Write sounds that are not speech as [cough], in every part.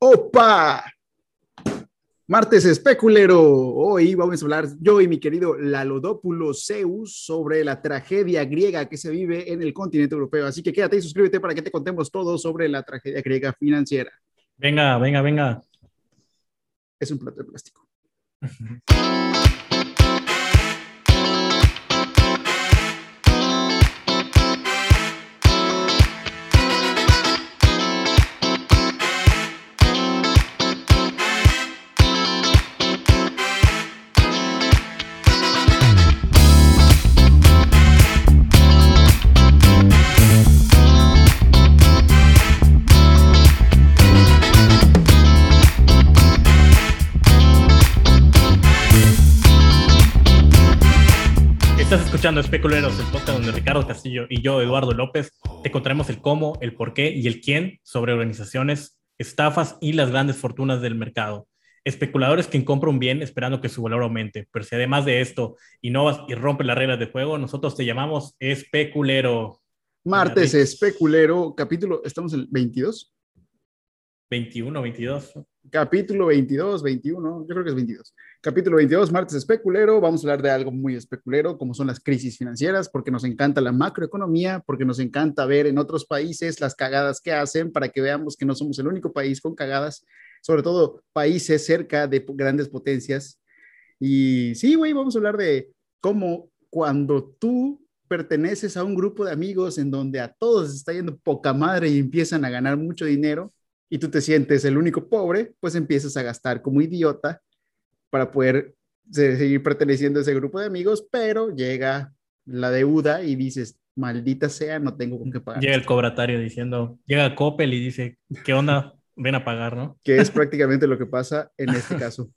¡Opa! Martes especulero. Hoy vamos a hablar yo y mi querido Lalodópulo Zeus sobre la tragedia griega que se vive en el continente europeo. Así que quédate y suscríbete para que te contemos todo sobre la tragedia griega financiera. Venga, venga, venga. Es un plato de plástico. [laughs] escuchando Especuleros, el podcast donde Ricardo Castillo y yo, Eduardo López, te contaremos el cómo, el por qué y el quién sobre organizaciones, estafas y las grandes fortunas del mercado. Especuladores que compran un bien esperando que su valor aumente, pero si además de esto innovas y rompes las reglas de juego, nosotros te llamamos especulero. Martes especulero, capítulo, ¿estamos en el 22? 21, 22. Capítulo 22, 21, yo creo que es 22. Capítulo 22, martes especulero. Vamos a hablar de algo muy especulero, como son las crisis financieras, porque nos encanta la macroeconomía, porque nos encanta ver en otros países las cagadas que hacen para que veamos que no somos el único país con cagadas, sobre todo países cerca de grandes potencias. Y sí, güey, vamos a hablar de cómo cuando tú perteneces a un grupo de amigos en donde a todos está yendo poca madre y empiezan a ganar mucho dinero y tú te sientes el único pobre, pues empiezas a gastar como idiota para poder seguir perteneciendo a ese grupo de amigos, pero llega la deuda y dices, maldita sea, no tengo con qué pagar. Llega el cobratario diciendo, llega Coppel y dice, ¿qué onda? Ven a pagar, ¿no? Que es prácticamente lo que pasa en este [laughs] caso.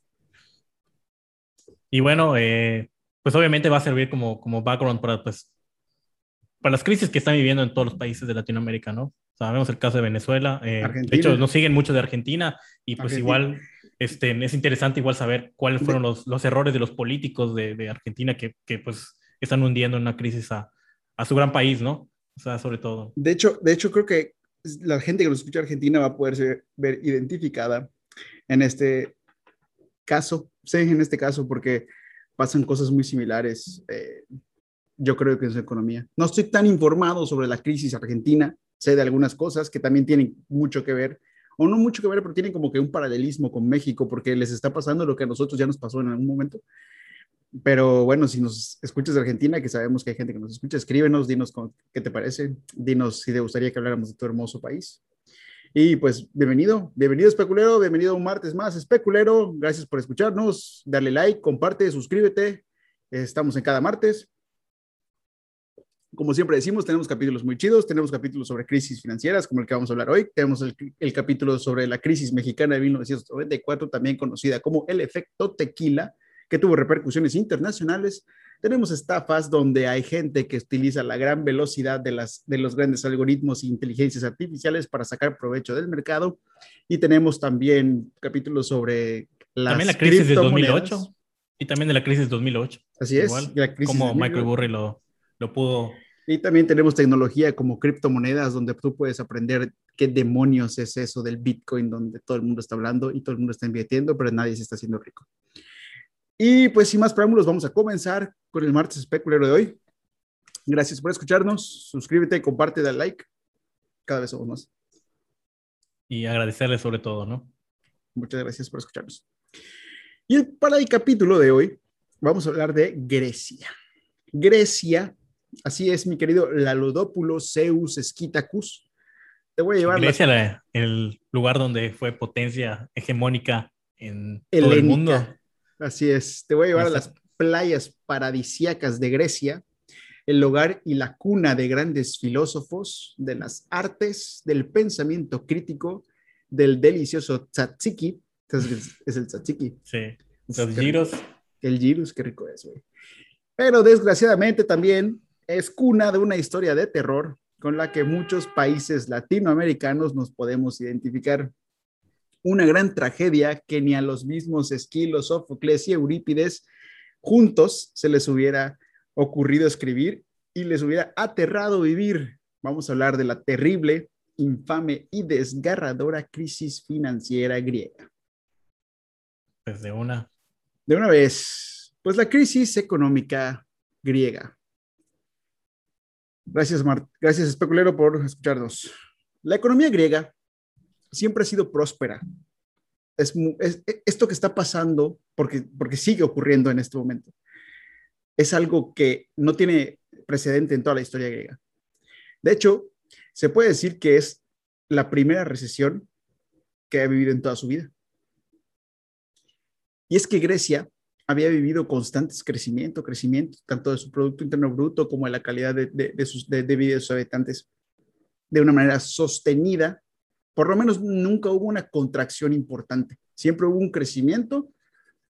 Y bueno, eh, pues obviamente va a servir como, como background para, pues, para las crisis que están viviendo en todos los países de Latinoamérica, ¿no? Sabemos el caso de Venezuela. Eh, de hecho, nos siguen mucho de Argentina y pues Argentina. igual este, es interesante igual saber cuáles fueron los, los errores de los políticos de, de Argentina que, que, pues están hundiendo en una crisis a, a, su gran país, ¿no? O sea, sobre todo. De hecho, de hecho, creo que la gente que nos escucha Argentina va a poder ser, ver identificada en este caso, sí, en este caso, porque pasan cosas muy similares. Eh, yo creo que en su economía. No estoy tan informado sobre la crisis argentina, sé de algunas cosas que también tienen mucho que ver, o no mucho que ver, pero tienen como que un paralelismo con México, porque les está pasando lo que a nosotros ya nos pasó en algún momento. Pero bueno, si nos escuchas de Argentina, que sabemos que hay gente que nos escucha, escríbenos, dinos qué te parece, dinos si te gustaría que habláramos de tu hermoso país. Y pues bienvenido, bienvenido especulero, bienvenido un martes más especulero, gracias por escucharnos, darle like, comparte, suscríbete, estamos en cada martes. Como siempre decimos, tenemos capítulos muy chidos, tenemos capítulos sobre crisis financieras, como el que vamos a hablar hoy, tenemos el, el capítulo sobre la crisis mexicana de 1994, también conocida como el efecto tequila, que tuvo repercusiones internacionales. Tenemos estafas donde hay gente que utiliza la gran velocidad de, las, de los grandes algoritmos e inteligencias artificiales para sacar provecho del mercado. Y tenemos también capítulos sobre las También la crisis de 2008. Y también de la crisis de 2008. Así es. Igual, la crisis como Michael Burry lo, lo pudo y también tenemos tecnología como criptomonedas, donde tú puedes aprender qué demonios es eso del Bitcoin, donde todo el mundo está hablando y todo el mundo está invirtiendo, pero nadie se está haciendo rico. Y pues sin más preámbulos, vamos a comenzar con el martes especulero de hoy. Gracias por escucharnos. Suscríbete, comparte, da like. Cada vez somos más. Y agradecerle sobre todo, ¿no? Muchas gracias por escucharnos. Y para el capítulo de hoy, vamos a hablar de Grecia. Grecia Así es, mi querido Lalodópulo Zeus Esquitacus. Te voy a llevar. Grecia, la... el lugar donde fue potencia hegemónica en Helénica. todo el mundo. Así es. Te voy a llevar a las playas paradisíacas de Grecia, el hogar y la cuna de grandes filósofos, de las artes, del pensamiento crítico, del delicioso tzatziki. Es el tzatziki. Sí. Los giros. El giros, qué rico es, güey. Pero desgraciadamente también es cuna de una historia de terror con la que muchos países latinoamericanos nos podemos identificar. Una gran tragedia que ni a los mismos Esquilos, Sófocles y Eurípides juntos se les hubiera ocurrido escribir y les hubiera aterrado vivir. Vamos a hablar de la terrible infame y desgarradora crisis financiera griega. Pues de una. De una vez, pues la crisis económica griega. Gracias, Gracias, especulero, por escucharnos. La economía griega siempre ha sido próspera. Es, esto que está pasando, porque, porque sigue ocurriendo en este momento, es algo que no tiene precedente en toda la historia griega. De hecho, se puede decir que es la primera recesión que ha vivido en toda su vida. Y es que Grecia había vivido constantes crecimiento, crecimiento, tanto de su Producto Interno Bruto como de la calidad de, sus, de, vida de sus habitantes, de una manera sostenida. Por lo menos nunca hubo una contracción importante. Siempre hubo un crecimiento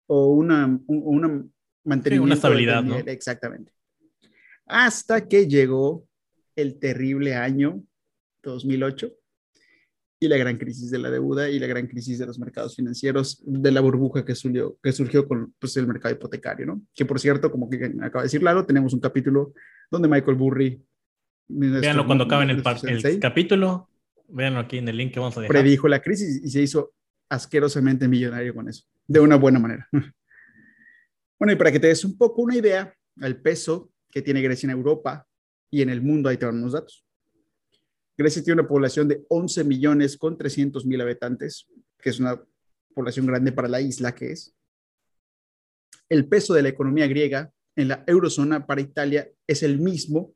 o una, una mantenimiento. una estabilidad, ¿no? Exactamente. Hasta que llegó el terrible año 2008 y la gran crisis de la deuda y la gran crisis de los mercados financieros, de la burbuja que surgió, que surgió con pues, el mercado hipotecario, ¿no? Que por cierto, como que acaba de decir Lalo, tenemos un capítulo donde Michael Burry... Véanlo cuando acabe en el, el capítulo, véanlo aquí en el link que vamos a dejar. Predijo la crisis y se hizo asquerosamente millonario con eso, de una buena manera. [laughs] Bueno, y para que te des un poco una idea, el peso que tiene Grecia en Europa y en el mundo, ahí te van unos datos. Grecia tiene una población de 11 millones con 300 mil habitantes, que es una población grande para la isla que es. El peso de la economía griega en la eurozona para Italia es el mismo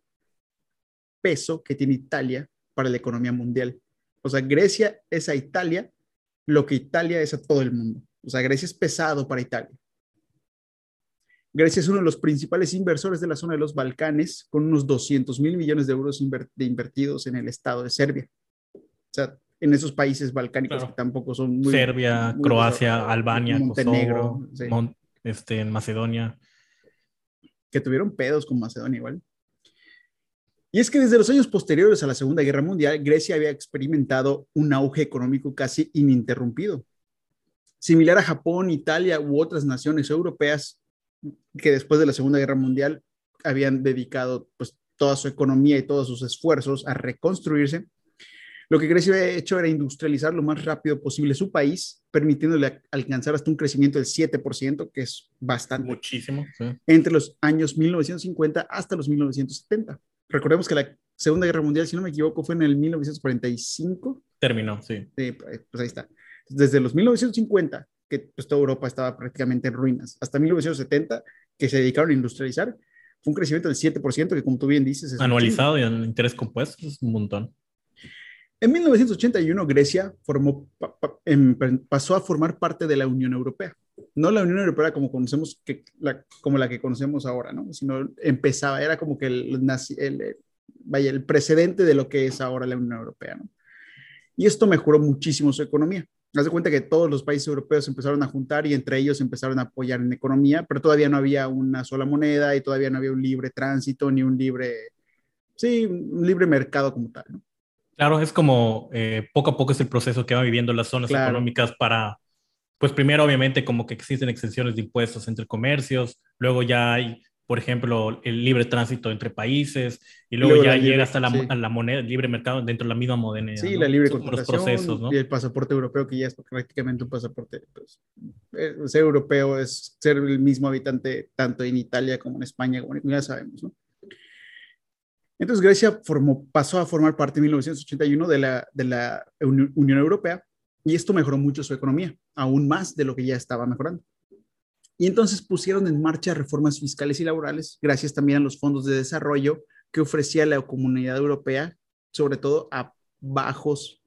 peso que tiene Italia para la economía mundial. O sea, Grecia es a Italia lo que Italia es a todo el mundo. O sea, Grecia es pesado para Italia. Grecia es uno de los principales inversores de la zona de los Balcanes, con unos 200 mil millones de euros invertidos en el estado de Serbia. O sea, en esos países balcánicos que tampoco son muy... Serbia, Croacia, Albania, Montenegro, este, en Macedonia. Que tuvieron pedos con Macedonia igual. Y es que desde los años posteriores a la Segunda Guerra Mundial, Grecia había experimentado un auge económico casi ininterrumpido. Similar a Japón, Italia u otras naciones europeas, que después de la Segunda Guerra Mundial habían dedicado pues toda su economía y todos sus esfuerzos a reconstruirse. Lo que Grecia había hecho era industrializar lo más rápido posible su país, permitiéndole alcanzar hasta un crecimiento del 7%, que es bastante. Muchísimo. Entre los años 1950 hasta los 1970. Recordemos que la Segunda Guerra Mundial, si no me equivoco, fue en el 1945. Terminó, sí. sí pues ahí está. Desde los 1950 que pues, toda Europa estaba prácticamente en ruinas. Hasta 1970, que se dedicaron a industrializar, fue un crecimiento del 7%, que como tú bien dices... Es Anualizado y en interés compuesto, es un montón. En 1981, Grecia formó, em, pasó a formar parte de la Unión Europea. No la Unión Europea como conocemos, que, la, como la que conocemos ahora, ¿no? Sino empezaba, era como que el, el, vaya, el precedente de lo que es ahora la Unión Europea, ¿no? Y esto mejoró muchísimo su economía. Haz de cuenta que todos los países europeos empezaron a juntar y entre ellos empezaron a apoyar en economía, pero todavía no había una sola moneda y todavía no había un libre tránsito ni un libre, sí, un libre mercado como tal, ¿no? Claro, es como eh, poco a poco es el proceso que van viviendo las zonas económicas para, pues primero obviamente como que existen exenciones de impuestos entre comercios, luego ya hay por ejemplo, el libre tránsito entre países y luego, ya llega hasta la, la, moneda, el libre mercado dentro de la misma moneda. Sí, la libre contratación procesos, ¿no? y el pasaporte europeo que ya es prácticamente un pasaporte. Pues, eh, ser europeo es ser el mismo habitante tanto en Italia como en España, como ya sabemos, ¿no? Entonces Grecia formó, pasó a formar parte en 1981 de la, de la Unión Europea y esto mejoró mucho su economía, aún más de lo que ya estaba mejorando. Y entonces pusieron en marcha reformas fiscales y laborales, gracias también a los fondos de desarrollo que ofrecía la comunidad europea, sobre todo a bajos,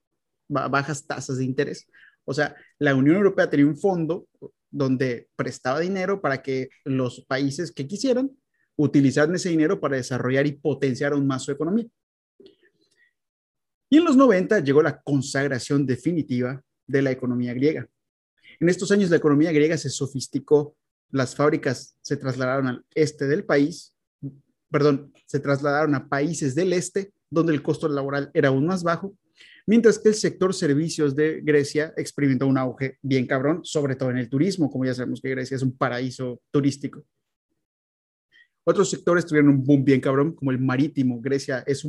bajas tasas de interés. O sea, la Unión Europea tenía un fondo donde prestaba dinero para que los países que quisieran utilizaran ese dinero para desarrollar y potenciar aún más su economía. Y en los 90 llegó la consagración definitiva de la economía griega. En estos años la economía griega se sofisticó las fábricas se trasladaron al este del país, perdón, se trasladaron a países del este, donde el costo laboral era aún más bajo, mientras que el sector servicios de Grecia experimentó un auge bien cabrón, sobre todo en el turismo, como ya sabemos que Grecia es un paraíso turístico. Otros sectores tuvieron un boom bien cabrón, como el marítimo. Grecia es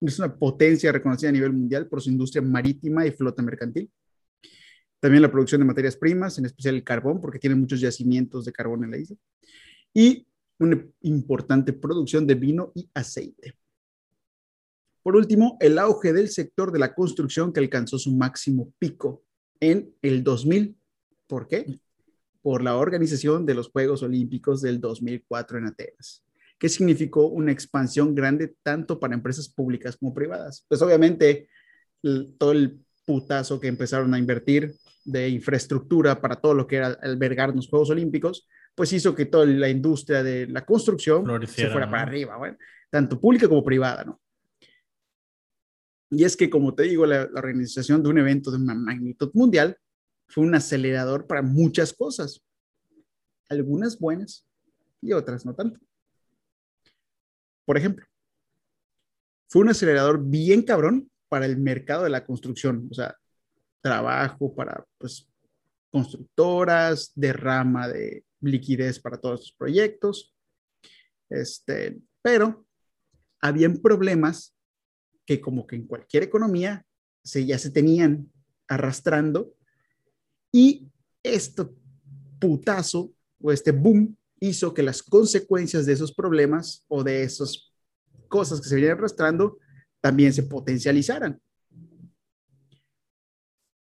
es una potencia reconocida a nivel mundial por su industria marítima y flota mercantil. También la producción de materias primas, en especial el carbón, porque tiene muchos yacimientos de carbón en la isla. Y una importante producción de vino y aceite. Por último, el auge del sector de la construcción que alcanzó su máximo pico en el 2000. ¿Por qué? Por la organización de los Juegos Olímpicos del 2004 en Atenas, que significó una expansión grande tanto para empresas públicas como privadas. Pues obviamente todo el putazo que empezaron a invertir de infraestructura para todo lo que era albergar los Juegos Olímpicos, pues hizo que toda la industria de la construcción se fuera para arriba, bueno, tanto pública como privada, ¿no? Y es que, como te digo, la, la, organización de un evento de una magnitud mundial fue un acelerador para muchas cosas, algunas buenas y otras no tanto. Por ejemplo, fue un acelerador bien cabrón para el mercado de la construcción, o sea, trabajo para pues, constructoras, derrama de liquidez para todos los proyectos, este, pero habían problemas que como que en cualquier economía se, ya se tenían arrastrando y esto putazo o este boom hizo que las consecuencias de esos problemas o de esas cosas que se venían arrastrando también se potencializaran.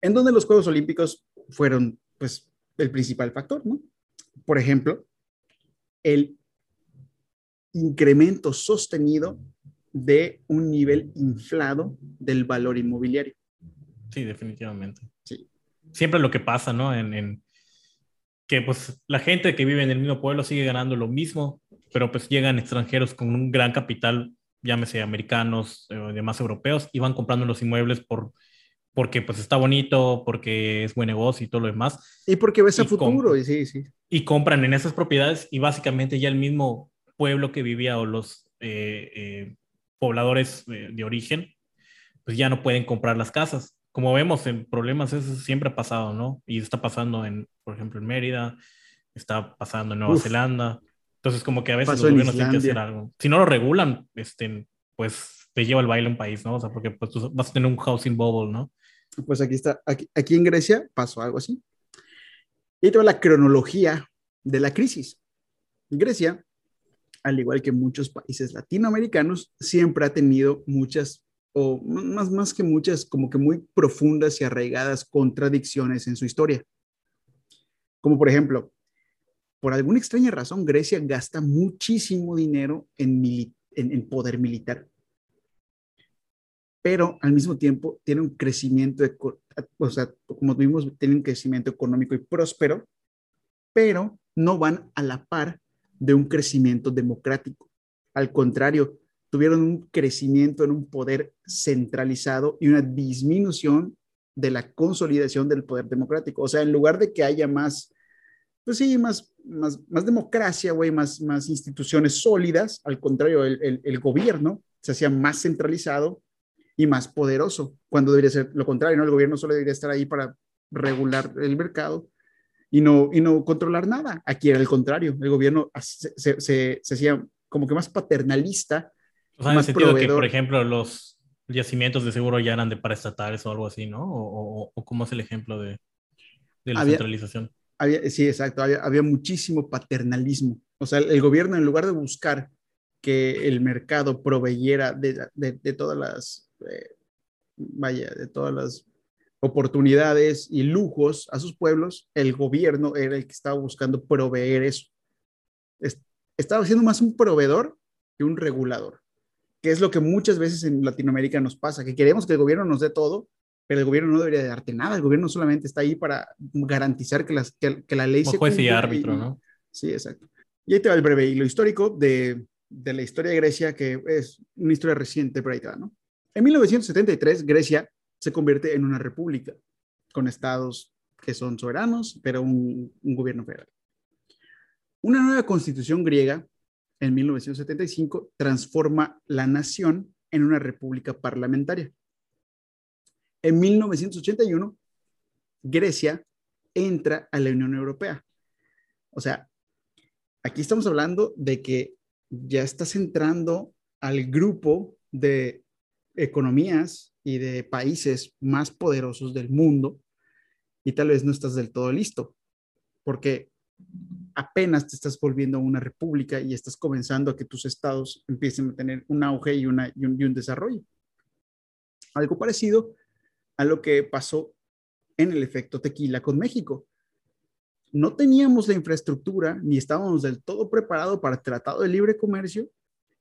En donde los Juegos Olímpicos fueron, pues, el principal factor, ¿no? Por ejemplo, el incremento sostenido de un nivel inflado del valor inmobiliario. Sí, definitivamente. Sí. Siempre lo que pasa, ¿no? En, que pues la gente que vive en el mismo pueblo sigue ganando lo mismo, pero pues llegan extranjeros con un gran capital, llámese americanos o eh, demás europeos, y van comprando los inmuebles por porque pues está bonito, porque es buen negocio y todo lo demás. Y porque ves el futuro, y sí, sí. Y compran en esas propiedades y básicamente ya el mismo pueblo que vivía o los eh, eh, pobladores de origen, pues ya no pueden comprar las casas. Como vemos en problemas, eso siempre ha pasado, ¿no? Y está pasando en, por ejemplo, en Mérida, está pasando en Nueva Zelanda. Entonces, como que a veces los gobiernos tienen que hacer algo. Si no lo regulan, este, pues te lleva el baile un país, ¿no? O sea, porque pues, tú vas a tener un housing bubble, ¿no? Pues aquí está, aquí, aquí en Grecia pasó algo así. Y toda la cronología de la crisis. Grecia al igual que muchos países latinoamericanos, siempre ha tenido muchas, o más, más que muchas, como que muy profundas y arraigadas contradicciones en su historia. Como por ejemplo, por alguna extraña razón, Grecia gasta muchísimo dinero en, poder militar pero al mismo tiempo tiene un crecimiento, o sea, como tuvimos, tiene un crecimiento económico y próspero, pero no van a la par de un crecimiento democrático. Al contrario, tuvieron un crecimiento en un poder centralizado y una disminución de la consolidación del poder democrático. O sea, en lugar de que haya más, pues sí, más, más, más democracia, güey, más, más instituciones sólidas, al contrario, el, el, gobierno se hacía más centralizado y más poderoso, cuando debería ser lo contrario, ¿no? El gobierno solo debería estar ahí para regular el mercado y no, y no controlar nada. Aquí era el contrario, el gobierno se, se, se, hacía como que más paternalista. O sea, en el sentido que, por ejemplo, los yacimientos de seguro ya eran de paraestatales o algo así, ¿no? ¿O, o, cómo es el ejemplo de, de la centralización? Había, sí, exacto, había, había, muchísimo paternalismo. O sea, el, gobierno, en lugar de buscar que el mercado proveyera de, de, de todas las, eh, vaya, de todas las oportunidades y lujos a sus pueblos, el gobierno era el que estaba buscando proveer eso. Estaba siendo más un proveedor que un regulador, que es lo que muchas veces en Latinoamérica nos pasa, que queremos que el gobierno nos dé todo, pero el gobierno no debería darte nada, el gobierno solamente está ahí para garantizar que, las, que, la ley se juez y árbitro, ¿no? Sí, exacto. Y ahí te va el breve y lo histórico de, de la historia de Grecia, que es una historia reciente, pero ahí te va, ¿no? En 1973, Grecia se convierte en una república con estados que son soberanos, pero un, gobierno federal. Una nueva constitución griega en 1975 transforma la nación en una república parlamentaria. En 1981, Grecia entra a la Unión Europea. O sea, aquí estamos hablando de que ya estás entrando al grupo de economías y de países más poderosos del mundo y tal vez no estás del todo listo, porque apenas te estás volviendo una república y estás comenzando a que tus estados empiecen a tener un auge y, una, y, un, desarrollo. Algo parecido a lo que pasó en el efecto tequila con México. No teníamos la infraestructura ni estábamos del todo preparados para el Tratado de Libre Comercio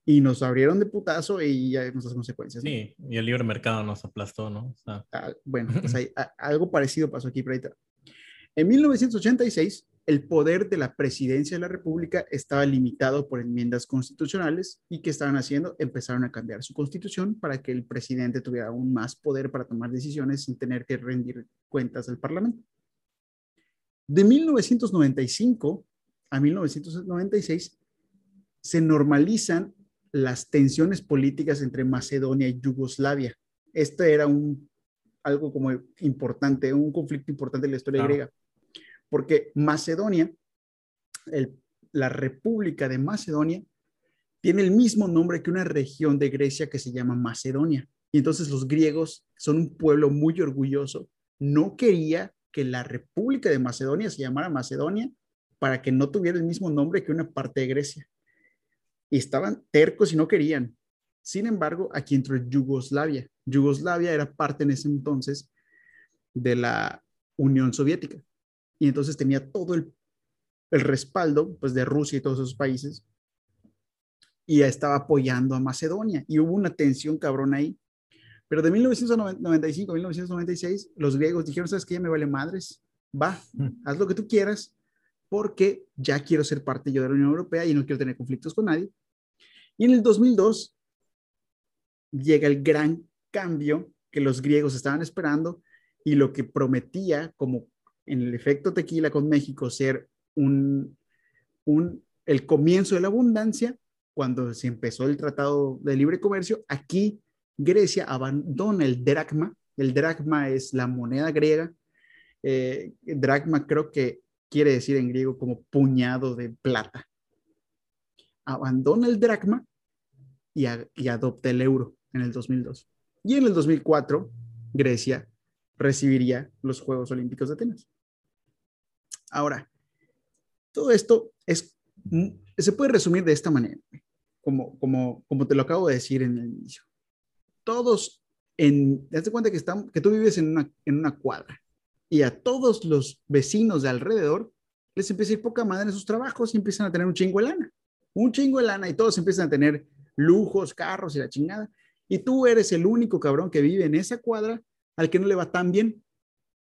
y nos abrieron de putazo y ya vimos las consecuencias. Sí, y el libre mercado nos aplastó, ¿no? Ah, bueno, pues [laughs] algo parecido pasó aquí, pero En 1986, el poder de la presidencia de la República estaba limitado por enmiendas constitucionales y que estaban haciendo, empezaron a cambiar su constitución para que el presidente tuviera aún más poder para tomar decisiones sin tener que rendir cuentas al Parlamento. De 1995 a 1996 se normalizan las tensiones políticas entre Macedonia y Yugoslavia. Este era un algo como importante, un conflicto importante en la historia griega porque Macedonia, la República de Macedonia, tiene el mismo nombre que una región de Grecia que se llama Macedonia. Y entonces los griegos son un pueblo muy orgulloso. No quería que la República de Macedonia se llamara Macedonia para que no tuviera el mismo nombre que una parte de Grecia. Y estaban tercos y no querían. Sin embargo, aquí entró Yugoslavia. Yugoslavia era parte en ese entonces de la Unión Soviética y entonces tenía todo el, el respaldo pues, de Rusia y todos esos países y estaba apoyando a Macedonia y hubo una tensión cabrón ahí. Pero de 1995 a 1996 los griegos dijeron, ¿sabes qué? Ya me vale madres, va, mm. haz lo que tú quieras porque ya quiero ser parte yo de la Unión Europea y no quiero tener conflictos con nadie. Y en el 2002 llega el gran cambio que los griegos estaban esperando y lo que prometía como en el efecto tequila con México ser un, el comienzo de la abundancia, cuando se empezó el Tratado de Libre Comercio, aquí Grecia abandona el dracma. El dracma es la moneda griega. Eh, dracma creo que quiere decir en griego como puñado de plata. Abandona el dracma y, y adopta el euro en el 2002. Y en el 2004, Grecia recibiría los Juegos Olímpicos de Atenas. Ahora, todo esto es, mm, se puede resumir de esta manera, como, como, como te lo acabo de decir en el inicio. Todos, en, te cuenta que, están, que tú vives en una, en una cuadra y a todos los vecinos de alrededor les empieza a ir poca madre en sus trabajos y empiezan a tener un chingo de lana. Un chingo de lana y todos empiezan a tener lujos, carros y la chingada. Y tú eres el único cabrón que vive en esa cuadra al que no le va tan bien,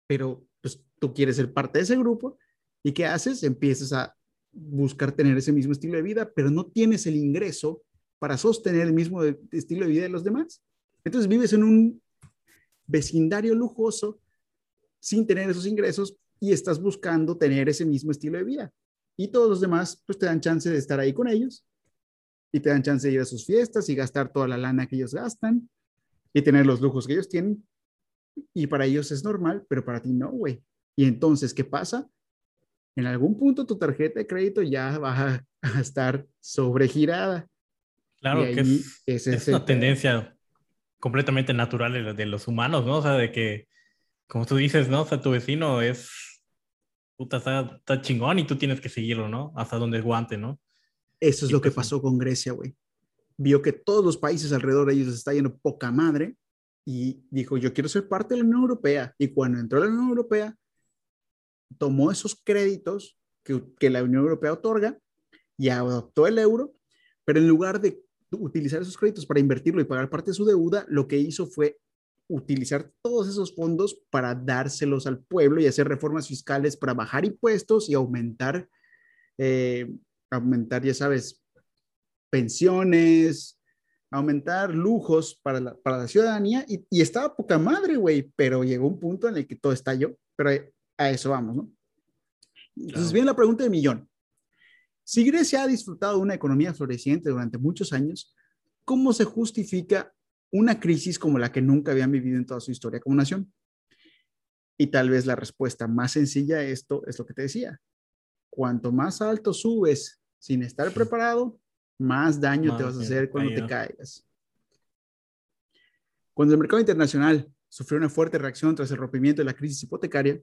pero pues tú quieres ser parte de ese grupo y ¿qué haces? Empiezas a buscar tener ese mismo estilo de vida, pero no tienes el ingreso para sostener el mismo estilo de vida de los demás. Entonces vives en un vecindario lujoso sin tener esos ingresos y estás buscando tener ese mismo estilo de vida. Y todos los demás pues te dan chance de estar ahí con ellos y te dan chance de ir a sus fiestas y gastar toda la lana que ellos gastan y tener los lujos que ellos tienen y para ellos es normal, pero para ti no, güey. Y entonces, ¿qué pasa? En algún punto tu tarjeta de crédito ya va a, [laughs] estar sobregirada. Claro que es, una tendencia completamente natural de, los humanos, ¿no? O sea, de que, como tú dices, ¿no? O sea, tu vecino es, puta, está, está chingón y tú tienes que seguirlo, ¿no? Hasta donde es guante, ¿no? Eso es lo que pues, pasó con Grecia, güey. Vio que todos los países alrededor de ellos está yendo poca madre y dijo, yo quiero ser parte de la Unión Europea. Y cuando entró a la Unión Europea, tomó esos créditos que, que la Unión Europea otorga y adoptó el euro, pero en lugar de utilizar esos créditos para invertirlo y pagar parte de su deuda, lo que hizo fue utilizar todos esos fondos para dárselos al pueblo y hacer reformas fiscales para bajar impuestos y aumentar, eh, aumentar, ya sabes, pensiones, aumentar lujos para la, para la ciudadanía y, y, estaba poca madre, güey, pero llegó un punto en el que todo estalló, pero a eso vamos, ¿no? Entonces viene la pregunta de millón. Si Grecia ha disfrutado de una economía floreciente durante muchos años, ¿cómo se justifica una crisis como la que nunca habían vivido en toda su historia como nación? Y tal vez la respuesta más sencilla a esto es lo que te decía. Cuanto más alto subes sin estar preparado, más daño te vas a hacer cuando te caigas. Cuando el mercado internacional sufrió una fuerte reacción tras el rompimiento de la crisis hipotecaria,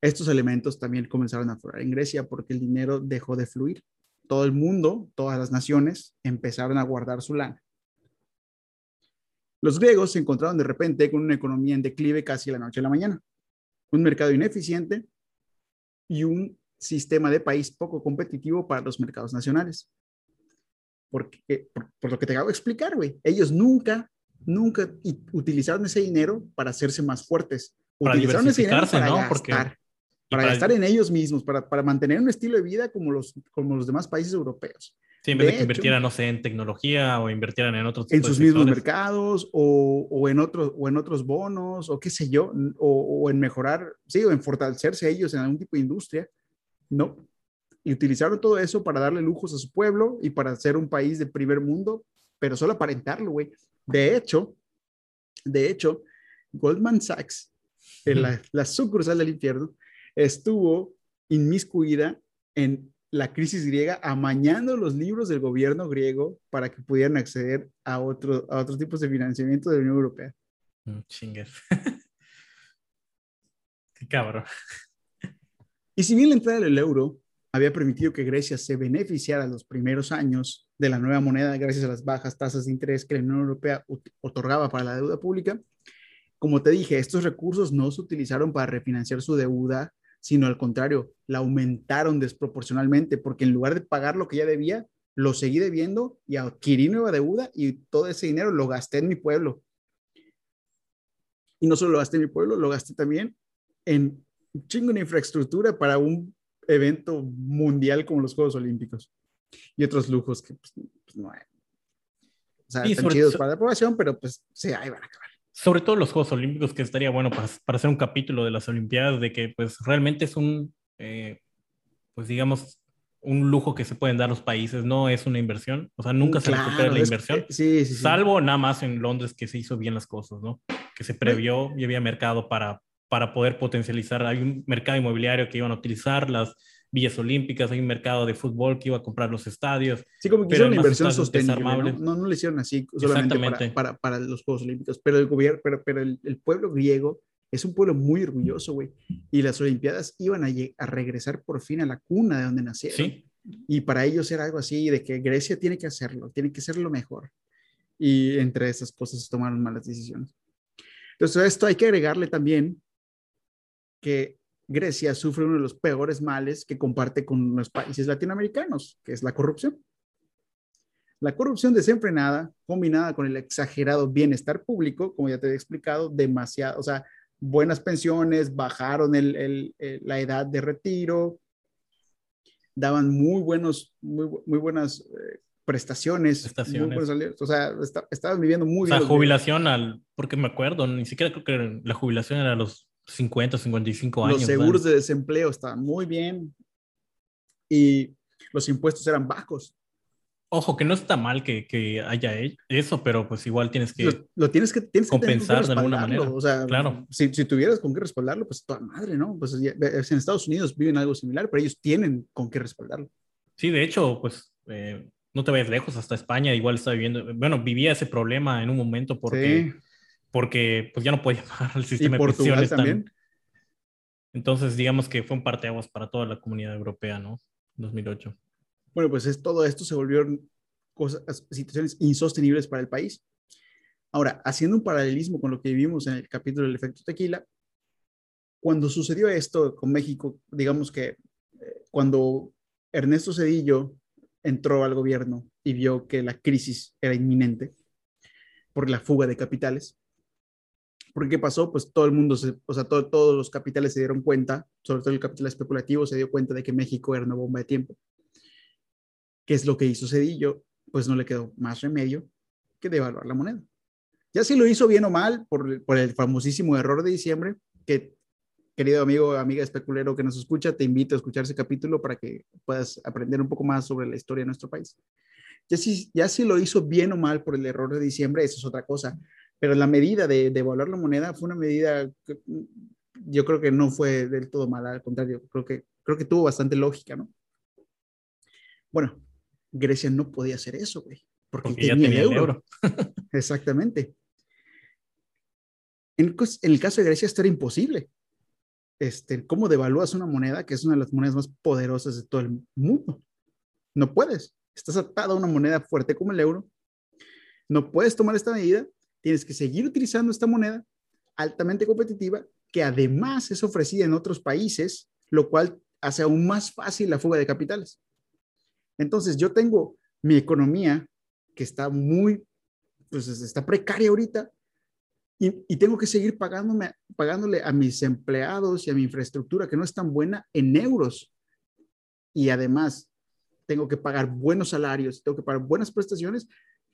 estos elementos también comenzaron a aflorar en Grecia porque el dinero dejó de fluir. Todo el mundo, todas las naciones, empezaron a guardar su lana. Los griegos se encontraron de repente con una economía en declive casi la noche a la mañana, un mercado ineficiente y un sistema de país poco competitivo para los mercados nacionales. Porque, por, lo que te acabo de explicar, güey, ellos nunca, nunca utilizaron ese dinero para hacerse más fuertes. Para utilizaron ese dinero para ¿no? Porque para, gastar en ellos mismos, para, para, mantener un estilo de vida como los, como los demás países europeos. Sí, en vez de, que invirtieran, no sé, en tecnología o invirtieran en otros En sus mismos mercados o, o, en otros, o en otros bonos o qué sé yo, o, o, en mejorar, sí, o en fortalecerse ellos en algún tipo de industria. No. Y utilizaron todo eso para darle lujos a su pueblo y para ser un país de primer mundo, pero solo aparentarlo, güey. De hecho, de hecho, Goldman Sachs, en la, la sucursal del infierno, estuvo inmiscuida en la crisis griega, amañando los libros del gobierno griego para que pudieran acceder a, otro, a otros tipos de financiamiento de la Unión Europea. Mm, chingues. [laughs] Qué cabrón. Y si bien la entrada del euro había permitido que Grecia se beneficiara los primeros años de la nueva moneda gracias a las bajas tasas de interés que la Unión Europea otorgaba para la deuda pública, como te dije, estos recursos no se utilizaron para refinanciar su deuda sino al contrario, la aumentaron desproporcionalmente, porque en lugar de pagar lo que ya debía, lo seguí debiendo y adquirí nueva deuda y todo ese dinero lo gasté en mi pueblo. Y no solo lo gasté en mi pueblo, lo gasté también en un chingo de infraestructura para un evento mundial como los Juegos Olímpicos y otros lujos que pues, pues no hay. O sea, están chidos para la población, pero pues sí, ahí van a acabar sobre todo los Juegos Olímpicos, que estaría bueno para, para hacer un capítulo de las Olimpiadas, de que pues realmente es un, eh, pues digamos, un lujo que se pueden dar los países, no es una inversión, o sea, nunca se recupera la inversión, sí, sí, salvo nada más en Londres que se hizo bien las cosas, ¿no? Que se previó y había mercado para, para poder potencializar, hay un mercado inmobiliario que iban a utilizar las villas olímpicas, hay un mercado de fútbol que iba a comprar los estadios. Sí, como que hicieron una inversión sostenible, ¿no? ¿no? lo hicieron así solamente para, para, para, los Juegos Olímpicos, pero el gobierno, pero, pero el, el pueblo griego es un pueblo muy orgulloso, güey, y las Olimpiadas iban a, a, regresar por fin a la cuna de donde nacieron. Sí. Y para ellos era algo así, de que Grecia tiene que hacerlo, tiene que ser lo mejor. Y entre esas cosas se tomaron malas decisiones. Entonces, a esto hay que agregarle también que Grecia sufre uno de los peores males que comparte con los países latinoamericanos, que es la corrupción. La corrupción desenfrenada, combinada con el exagerado bienestar público, como ya te he explicado, demasiado, o sea, buenas pensiones, bajaron la edad de retiro, daban muy buenos, muy, muy buenas eh, prestaciones, prestaciones. o sea, estaban viviendo muy bien. O sea, jubilación al, porque me acuerdo, ni siquiera creo que la jubilación era a los 50, 55 años. Los seguros de desempleo estaban muy bien y los impuestos eran bajos. Ojo, que no está mal que, que haya eso, pero pues igual tienes que, lo, tienes que tienes compensar que de alguna manera. O sea, claro. si, si, tuvieras con qué respaldarlo, pues toda madre, ¿no? Pues en Estados Unidos viven algo similar, pero ellos tienen con qué respaldarlo. Sí, de hecho, pues eh, no te vayas lejos, hasta España igual está viviendo, bueno, vivía ese problema en un momento porque porque pues ya no podía pagar el sistema de pensiones. También. Entonces, digamos que fue un parteaguas para toda la comunidad europea, ¿no? 2008. Bueno, pues es, todo esto se volvió cosas, situaciones insostenibles para el país. Ahora, haciendo un paralelismo con lo que vivimos en el capítulo del efecto tequila, cuando sucedió esto con México, digamos que eh, cuando Ernesto Cedillo entró al gobierno y vio que la crisis era inminente por la fuga de capitales, porque ¿qué pasó? Pues todo el mundo, se, o sea, todos los capitales se dieron cuenta, sobre todo el capital especulativo, se dio cuenta de que México era una bomba de tiempo. ¿Qué es lo que hizo Cedillo? Pues no le quedó más remedio que devaluar la moneda. Ya si lo hizo bien o mal por, el famosísimo error de diciembre, que querido amigo, amiga especulero que nos escucha, te invito a escuchar ese capítulo para que puedas aprender un poco más sobre la historia de nuestro país. Ya si, ya si lo hizo bien o mal por el error de diciembre, eso es otra cosa pero la medida de, de evaluar la moneda fue una medida que yo creo que no fue del todo mala, al contrario, creo que, creo que tuvo bastante lógica, ¿no? Bueno, Grecia no podía hacer eso, güey, porque, tenía, el euro. [laughs] [laughs] Exactamente. En, el caso de Grecia esto era imposible. Este, ¿Cómo devalúas una moneda que es una de las monedas más poderosas de todo el mundo? No puedes. Estás atado a una moneda fuerte como el euro. No puedes tomar esta medida. Tienes que seguir utilizando esta moneda altamente competitiva que además es ofrecida en otros países, lo cual hace aún más fácil la fuga de capitales. Entonces, yo tengo mi economía que está muy, pues está precaria ahorita y, tengo que seguir pagándome, pagándole a mis empleados y a mi infraestructura que no es tan buena en euros. Y además, tengo que pagar buenos salarios, tengo que pagar buenas prestaciones,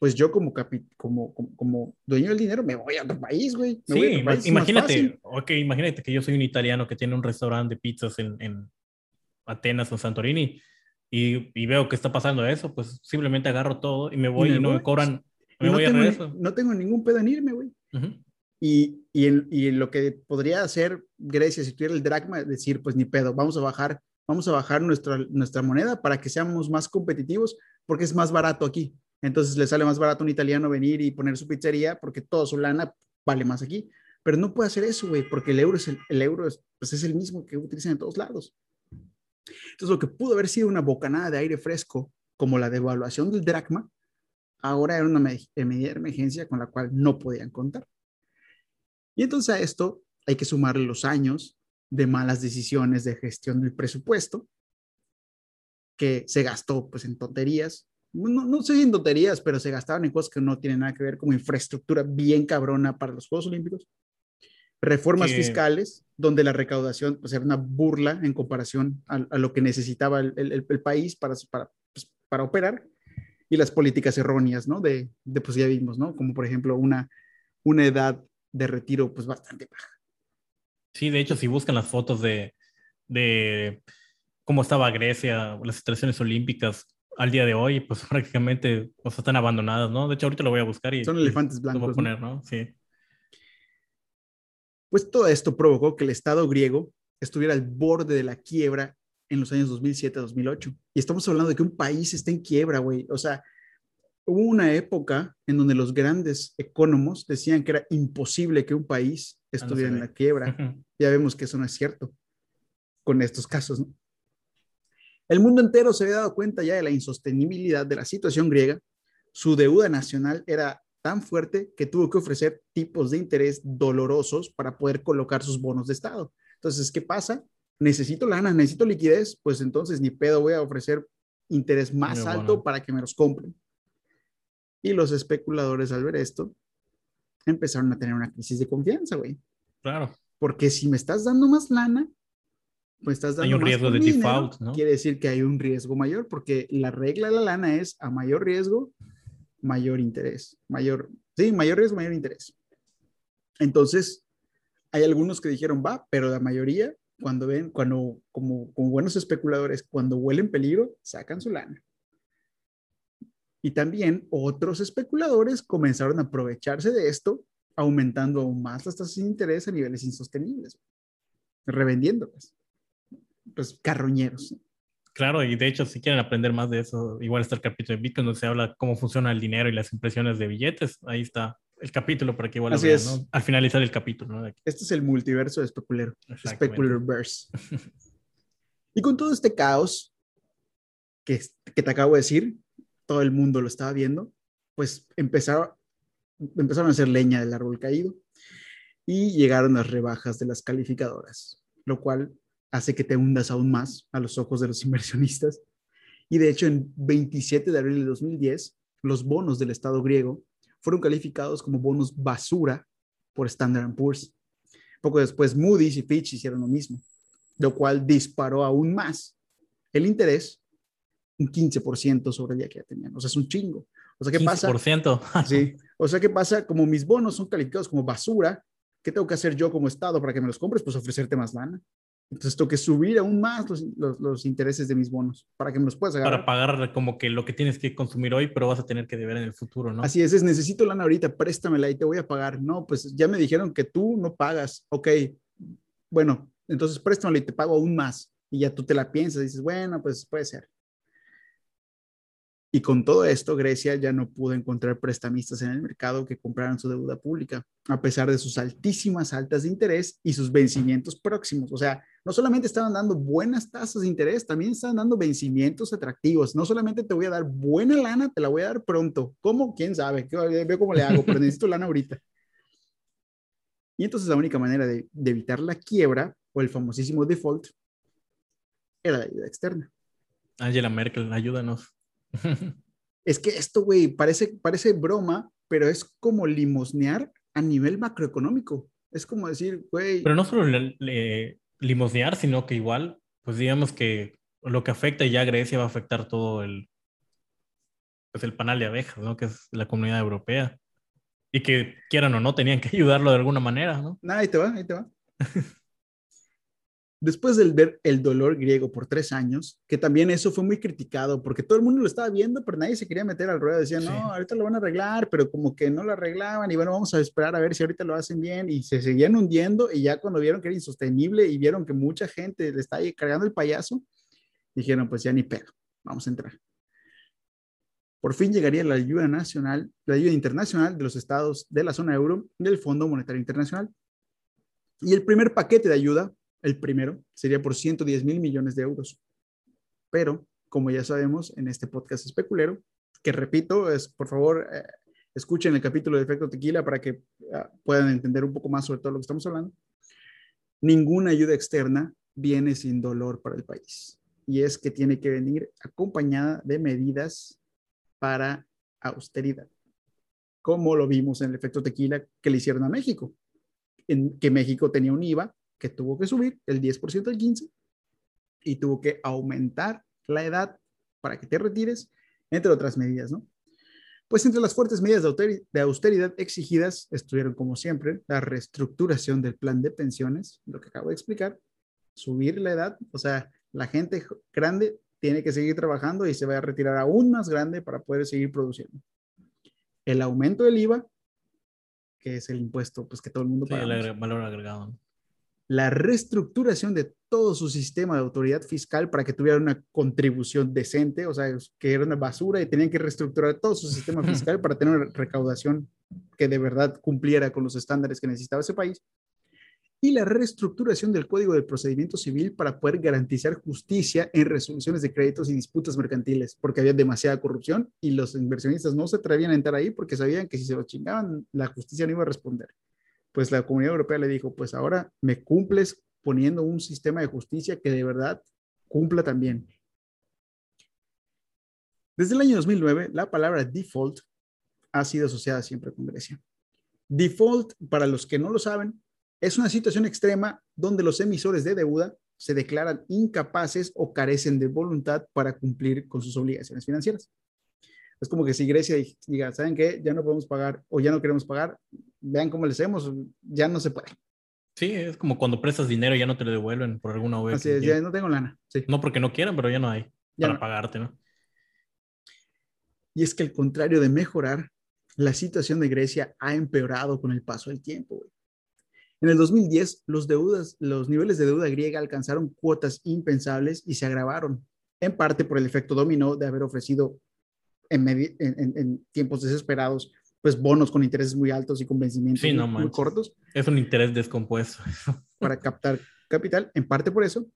pues yo como, como, como, dueño del dinero me voy a otro país, güey. sí, imagínate, okay, imagínate que yo soy un italiano que tiene un restaurante de pizzas en, en Atenas o Santorini y, y, veo que está pasando eso, pues simplemente agarro todo y me voy y, no me cobran, me no voy tengo, a regreso. No tengo ningún pedo en irme, güey. Y, y, y, lo que podría hacer Grecia si tuviera el dracma, decir, pues ni pedo, vamos a bajar, vamos a bajar nuestra, nuestra moneda para que seamos más competitivos porque es más barato aquí. Entonces le sale más barato a un italiano venir y poner su pizzería porque todo su lana vale más aquí. Pero no puede hacer eso, güey, porque el euro es el, euro es, pues es el mismo que utilizan en todos lados. Entonces lo que pudo haber sido una bocanada de aire fresco, como la devaluación del dracma, ahora era una medida de emergencia con la cual no podían contar. Y entonces a esto hay que sumarle los años de malas decisiones de gestión del presupuesto, que se gastó pues en tonterías, no, no sé si en tonterías, pero se gastaban en cosas que no tienen nada que ver, como infraestructura bien cabrona para los Juegos Olímpicos, reformas fiscales, donde la recaudación pues, era una burla en comparación a, lo que necesitaba el, el, país para, para, pues, para, operar, y las políticas erróneas, ¿no? De, de, pues ya vimos, ¿no? Como por ejemplo una, una edad de retiro pues bastante baja. Sí, de hecho, si buscan las fotos de, de cómo estaba Grecia, las estaciones olímpicas al día de hoy, pues [laughs] prácticamente o están abandonadas, ¿no? De hecho, ahorita lo voy a buscar y... Son elefantes blancos. Lo voy a poner, ¿no? Sí. Pues todo esto provocó que el Estado griego estuviera al borde de la quiebra en los años 2007-2008. Y estamos hablando de que un país está en quiebra, güey. O sea, hubo una época en donde los grandes economos decían que era imposible que un país ah, estuviera en la quiebra. [laughs] ya vemos que eso no es cierto con estos casos, ¿no? El mundo entero se había dado cuenta ya de la insostenibilidad de la situación griega. Su deuda nacional era tan fuerte que tuvo que ofrecer tipos de interés dolorosos para poder colocar sus bonos de Estado. Entonces, ¿qué pasa? Necesito lana, necesito liquidez, pues entonces ni pedo voy a ofrecer interés más alto para que me los compren. Y los especuladores al ver esto empezaron a tener una crisis de confianza, güey. Claro. Porque si me estás dando más lana, pues estás dando hay un riesgo de default, ¿no? Quiere decir que hay un riesgo mayor, porque la regla de la lana es a mayor riesgo, mayor interés. Mayor, sí, mayor riesgo, mayor interés. Entonces, hay algunos que dijeron, va, pero la mayoría, cuando ven, cuando, como, como buenos especuladores, cuando huelen peligro, sacan su lana. Y también otros especuladores comenzaron a aprovecharse de esto, aumentando aún más las tasas de interés a niveles insostenibles, revendiéndolas pues, carroñeros. Claro, y de hecho, si quieren aprender más de eso, igual está el capítulo de Bitcoin donde se habla cómo funciona el dinero y las impresiones de billetes. Ahí está el capítulo para que igual lo vean, ¿no? Al finalizar el capítulo, ¿no? Este es el multiverso de Specular. Specularverse. [laughs] y con todo este caos que, que te acabo de decir, todo el mundo lo estaba viendo, pues empezaron, empezaron a hacer leña del árbol caído y llegaron las rebajas de las calificadoras, lo cual hace que te hundas aún más a los ojos de los [laughs] inversionistas. Y de hecho, en 27 de abril de 2010, los bonos del Estado griego fueron calificados como bonos basura por Standard Poor's. Poco después, Moody's y Fitch hicieron lo mismo, lo cual disparó aún más el interés, un 15% sobre el día que ya tenían. O sea, es un chingo. O sea, ¿qué 15%. pasa? [laughs] sí. O sea, ¿qué pasa? Como mis bonos son calificados como basura, ¿qué tengo que hacer yo como Estado para que me los compres? Pues ofrecerte más lana. Entonces tengo que subir aún más los, los, intereses de mis bonos para que me los puedas agarrar. Para pagar como que lo que tienes que consumir hoy, pero vas a tener que deber en el futuro, ¿no? Así es, es necesito lana ahorita, préstamela y te voy a pagar. No, pues ya me dijeron que tú no pagas. Ok, bueno, entonces préstamela y te pago aún más. Y ya tú te la piensas y dices, bueno, pues puede ser. Y con todo esto, Grecia ya no pudo encontrar prestamistas en el mercado que compraran su deuda pública, a pesar de sus altísimas altas de interés y sus vencimientos próximos. O sea, no solamente estaban dando buenas tasas de interés, también estaban dando vencimientos atractivos. No solamente te voy a dar buena lana, te la voy a dar pronto. ¿Cómo? ¿Quién sabe? Veo cómo le hago, pero necesito lana ahorita. [laughs] Y entonces la única manera de, de evitar la quiebra o el famosísimo default era la ayuda externa. Angela Merkel, ayúdanos. [laughs] Es que esto, güey, parece, parece broma, pero es como limosnear a nivel macroeconómico. Es como decir, güey. Pero no solo limosnear, sino que igual, pues digamos que lo que afecta ya a Grecia va a afectar todo el, pues el panal de abejas, ¿no? Que es la comunidad europea. Y que quieran o no, tenían que [laughs] ayudarlo de alguna manera, ¿no? Nah, ahí te va, ahí te va. [laughs] Después de ver el dolor griego por tres años, que también eso fue muy criticado, porque todo el mundo lo estaba viendo, pero nadie se quería meter al ruedo. Decían, no, ahorita lo van a arreglar, pero como que no lo arreglaban, y bueno, vamos a esperar a ver si ahorita lo hacen bien, y se seguían hundiendo, y ya cuando vieron que era insostenible y vieron que mucha gente le estaba cargando el payaso, dijeron, pues ya ni pedo, vamos a entrar. Por fin llegaría la ayuda nacional, la ayuda internacional de los estados de la zona euro del Fondo Monetario Internacional. Y el primer paquete de ayuda el primero sería por 110 mil millones de euros. Pero, como ya sabemos, en este podcast especulero, que repito, es por favor, eh, escuchen el capítulo de efecto tequila para que ah, puedan entender un poco más sobre todo lo que estamos hablando. Ninguna ayuda externa viene sin dolor para el país. Y es que tiene que venir acompañada de medidas para austeridad, como lo vimos en el efecto tequila que le hicieron a México, en que México tenía un IVA que tuvo que subir el 10% al 15% y tuvo que aumentar la edad para que te retires, entre otras medidas, ¿no? Pues entre las fuertes medidas de austeridad exigidas estuvieron, como siempre, la reestructuración del plan de pensiones, lo que acabo de explicar, subir la edad, o sea, la gente grande tiene que seguir trabajando y se va a retirar aún más grande para poder seguir produciendo. El aumento del IVA, que es el impuesto pues, que todo el mundo paga. el valor agregado la reestructuración de todo su sistema de autoridad fiscal para que tuviera una contribución decente, o sea, que era una basura y tenían que reestructurar todo su sistema [laughs] fiscal para tener una recaudación que de verdad cumpliera con los estándares que necesitaba ese país. Y la reestructuración del Código de Procedimiento Civil para poder garantizar justicia en resoluciones de créditos y disputas mercantiles, porque había demasiada corrupción y los inversionistas no se atrevían a entrar ahí porque sabían que si se lo chingaban, la justicia no iba a responder pues la Comunidad Europea le dijo, pues ahora me cumples poniendo un sistema de justicia que de verdad cumpla también. Desde el año 2009, la palabra default ha sido asociada siempre con Grecia. Default, para los que no lo saben, es una situación extrema donde los emisores de deuda se declaran incapaces o carecen de voluntad para cumplir con sus obligaciones financieras. Es como que si Grecia diga, ¿saben qué? Ya no podemos pagar o ya no queremos pagar, vean cómo le hacemos, ya no se puede. Sí, es como cuando prestas dinero y ya no te lo devuelven por alguna vez. Así es, ya no tengo lana. No porque no quieran, pero ya no hay para pagarte, ¿no? Y es que al contrario de mejorar, la situación de Grecia ha empeorado con el paso del tiempo. En el 2010, los, deudas, los niveles de deuda griega alcanzaron cuotas impensables y se agravaron, en parte por el efecto dominó de haber ofrecido en, tiempos desesperados, pues bonos con intereses muy altos y con vencimientos muy, cortos. Es un interés descompuesto. [laughs] para captar capital, en parte por eso,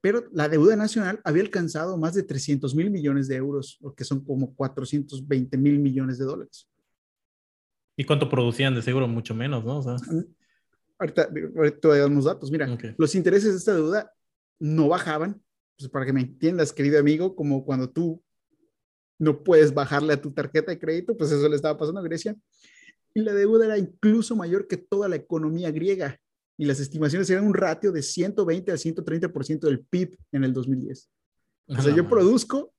pero la deuda nacional había alcanzado más de 300 mil millones de euros, lo que son como 420 mil millones de dólares. ¿Y cuánto producían? De seguro mucho menos, ¿no? Mm, ahorita, ahorita te voy a dar unos datos. Mira, los intereses de esta deuda no bajaban, pues para que me entiendas, querido amigo, como cuando tú no puedes bajarle a tu tarjeta de crédito, pues eso le estaba pasando a Grecia. Y la deuda era incluso mayor que toda la economía griega. Y las estimaciones eran un ratio de 120 al 130% del PIB en el 2010. O sea, yo produzco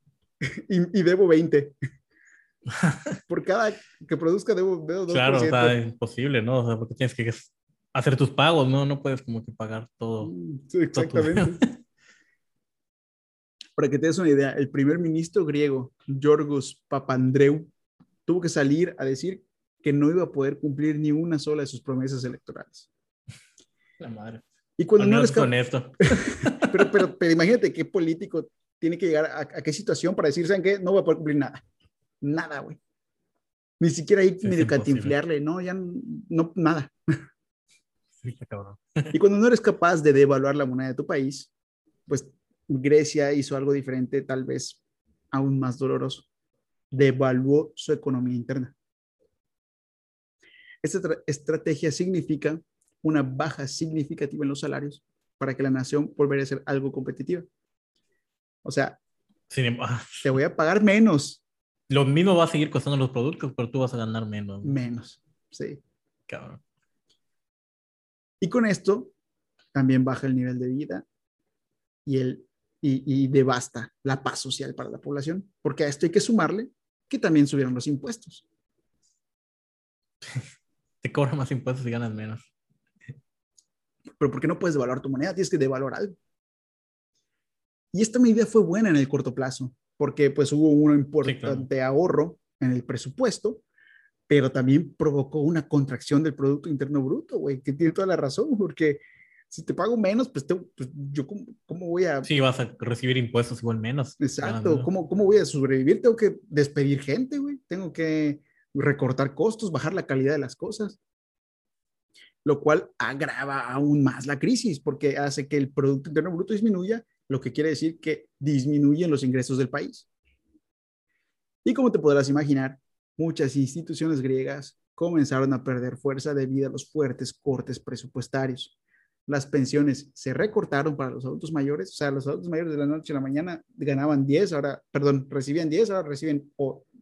y, debo 20. [laughs] Por cada que produzca debo, debo 2%. Claro, está imposible, ¿no? O sea, porque tienes que hacer tus pagos, ¿no? No puedes como que pagar todo. Sí, exactamente. [laughs] Para que te des una idea, el primer ministro griego, Yorgos Papandreou, tuvo que salir a decir que no iba a poder cumplir ni una sola de sus promesas electorales. La madre. Y cuando no eres con esto. [laughs] pero, pero, pero, imagínate qué político tiene que llegar a, qué situación para decir, ¿saben qué? No voy a poder cumplir nada. nada, güey. Ni siquiera ahí medio catinflearle, no, ya no, nada. Sí, cabrón. y cuando no eres capaz de devaluar la moneda de tu país, pues Grecia hizo algo diferente, tal vez aún más doloroso. Devaluó su economía interna. Esta estrategia significa una baja significativa en los salarios para que la nación volviera a ser algo competitiva. O sea, te voy a pagar menos. Lo mismo va a seguir costando los productos, pero tú vas a ganar menos. Menos, sí. Cabrón. Y con esto también baja el nivel de vida y, el, y, devasta la paz social para la población, porque a esto hay que sumarle que también subieron los impuestos. [laughs] Te cobran más impuestos y ganas menos. Pero ¿por qué no puedes devaluar tu moneda? Tienes que devaluar algo. Y esta medida fue buena en el corto plazo, porque pues hubo un importante ahorro en el presupuesto, pero también provocó una contracción del Producto Interno Bruto, güey, que tiene toda la razón, porque si te pago menos, pues, pues yo cómo, voy a... Sí, vas a recibir impuestos igual menos. Exacto, ¿Cómo, ¿cómo voy a sobrevivir? Tengo que despedir gente, güey, tengo que recortar costos, bajar la calidad de las cosas lo cual agrava aún más la crisis porque hace que el Producto Interno Bruto disminuya lo que quiere decir que disminuyen los ingresos del país. Y como te podrás imaginar, muchas instituciones griegas comenzaron a perder fuerza debido a los fuertes cortes presupuestarios. Las pensiones se recortaron para los adultos mayores, o sea, los adultos mayores de la noche a la mañana ganaban 10, ahora, perdón, recibían 10, ahora reciben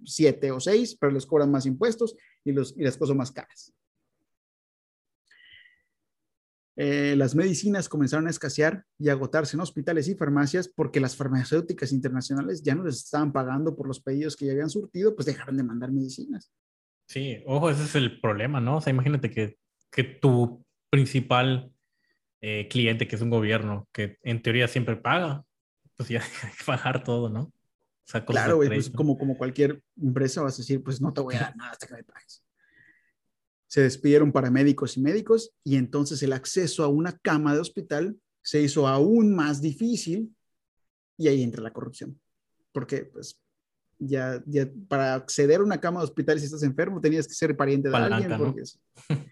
7 o 6, pero les cobran más impuestos y, los, y las cosas más caras. Eh, las medicinas comenzaron a escasear y agotarse en hospitales y farmacias porque las farmacéuticas internacionales ya no les estaban pagando por los pedidos que ya habían surtido, pues dejaron de mandar medicinas. Sí, ojo, ese es el problema, ¿no? O sea, imagínate que, que tu principal eh, cliente, que es un gobierno, que en teoría siempre paga, pues ya [laughs] hay que pagar todo, ¿no? O sea, claro, pues como, como cualquier empresa vas a decir, pues no te voy a dar nada hasta que me pagues se despidieron paramédicos y médicos y entonces el acceso a una cama de hospital se hizo aún más difícil y ahí entra la corrupción. Porque pues ya, ya para acceder a una cama de hospital si estás enfermo tenías que ser pariente de alguien. Porque [laughs]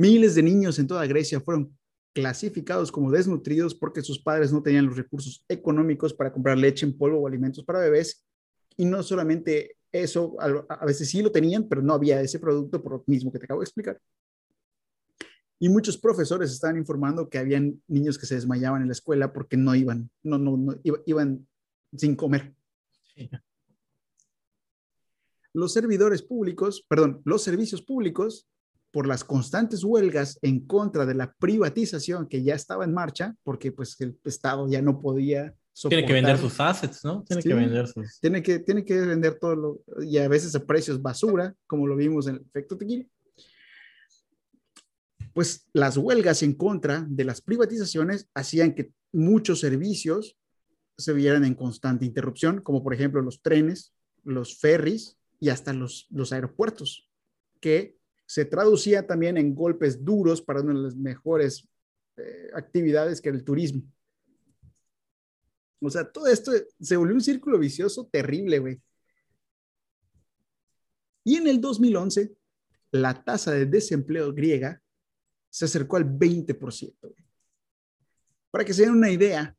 Miles de niños en toda Grecia fueron clasificados como desnutridos porque sus padres no tenían los recursos económicos para comprar leche en polvo o alimentos para bebés. Y no solamente eso a, veces sí lo tenían, pero no había ese producto por lo mismo que te acabo de explicar. Y muchos profesores estaban informando que habían niños que se desmayaban en la escuela porque no iban, no, no, no iban sin comer. Los servidores públicos, perdón, los servicios públicos, por las constantes huelgas en contra de la privatización que ya estaba en marcha, porque pues el Estado ya no podía tiene que vender sus assets, ¿no? Tiene que vender sus... Tiene que, tiene que vender todo lo... Y a veces a precios basura, como lo vimos en el efecto tequila. Pues las huelgas en contra de las privatizaciones hacían que muchos servicios se vieran en constante interrupción, como por ejemplo los trenes, los ferries y hasta los, los aeropuertos, que se traducía también en golpes duros para una de las mejores eh, actividades que era el turismo. O sea, todo esto se volvió un círculo vicioso terrible, güey. Y en el 2011, la tasa de desempleo griega se acercó al 20%. Para que se den una idea,